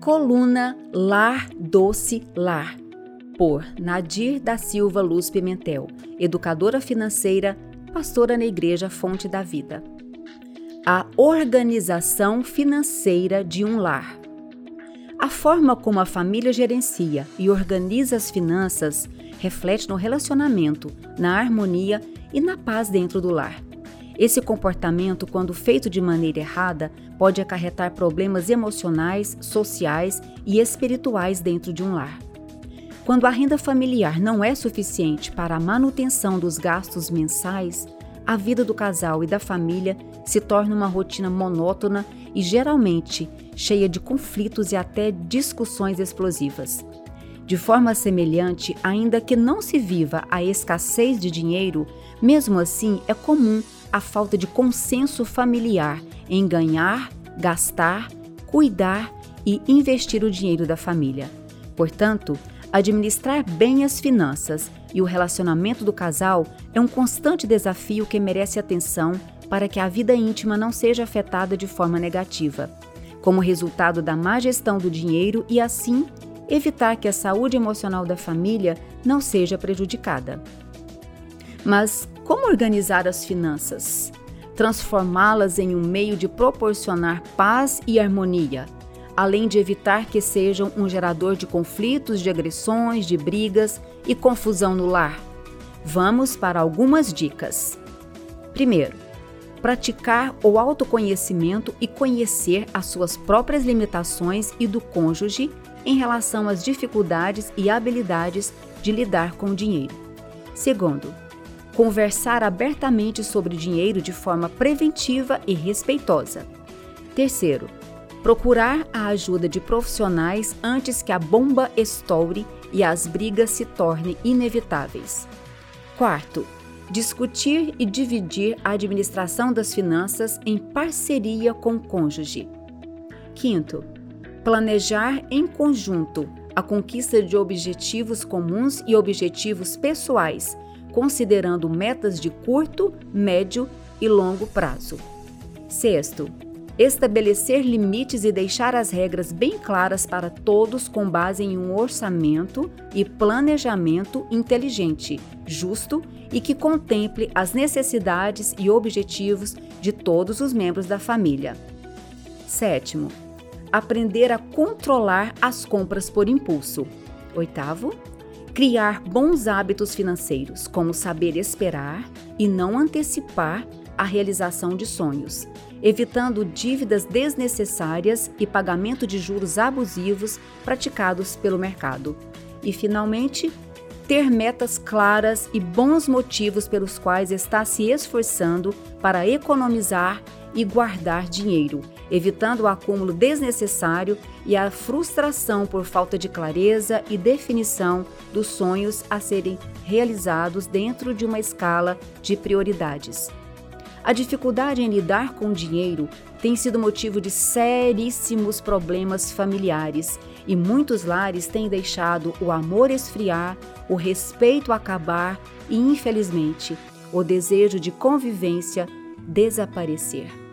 Coluna Lar Doce Lar, por Nadir da Silva Luz Pimentel, educadora financeira, pastora na Igreja Fonte da Vida. A organização financeira de um lar. A forma como a família gerencia e organiza as finanças reflete no relacionamento, na harmonia e na paz dentro do lar. Esse comportamento, quando feito de maneira errada, pode acarretar problemas emocionais, sociais e espirituais dentro de um lar. Quando a renda familiar não é suficiente para a manutenção dos gastos mensais, a vida do casal e da família se torna uma rotina monótona e geralmente cheia de conflitos e até discussões explosivas. De forma semelhante, ainda que não se viva a escassez de dinheiro, mesmo assim é comum a falta de consenso familiar em ganhar, gastar, cuidar e investir o dinheiro da família. Portanto, administrar bem as finanças e o relacionamento do casal é um constante desafio que merece atenção para que a vida íntima não seja afetada de forma negativa, como resultado da má gestão do dinheiro e, assim, evitar que a saúde emocional da família não seja prejudicada. Mas como organizar as finanças? Transformá-las em um meio de proporcionar paz e harmonia, além de evitar que sejam um gerador de conflitos, de agressões, de brigas e confusão no lar. Vamos para algumas dicas. Primeiro, praticar o autoconhecimento e conhecer as suas próprias limitações e do cônjuge em relação às dificuldades e habilidades de lidar com o dinheiro. Segundo, conversar abertamente sobre dinheiro de forma preventiva e respeitosa. Terceiro, procurar a ajuda de profissionais antes que a bomba estoure e as brigas se tornem inevitáveis. Quarto, discutir e dividir a administração das finanças em parceria com o cônjuge. Quinto, planejar em conjunto a conquista de objetivos comuns e objetivos pessoais considerando metas de curto, médio e longo prazo. Sexto, estabelecer limites e deixar as regras bem claras para todos com base em um orçamento e planejamento inteligente, justo e que contemple as necessidades e objetivos de todos os membros da família. Sétimo, aprender a controlar as compras por impulso. Oitavo, Criar bons hábitos financeiros, como saber esperar e não antecipar a realização de sonhos, evitando dívidas desnecessárias e pagamento de juros abusivos praticados pelo mercado. E, finalmente, ter metas claras e bons motivos pelos quais está se esforçando para economizar e guardar dinheiro, evitando o acúmulo desnecessário e a frustração por falta de clareza e definição dos sonhos a serem realizados dentro de uma escala de prioridades. A dificuldade em lidar com o dinheiro tem sido motivo de seríssimos problemas familiares e muitos lares têm deixado o amor esfriar, o respeito acabar e, infelizmente, o desejo de convivência desaparecer.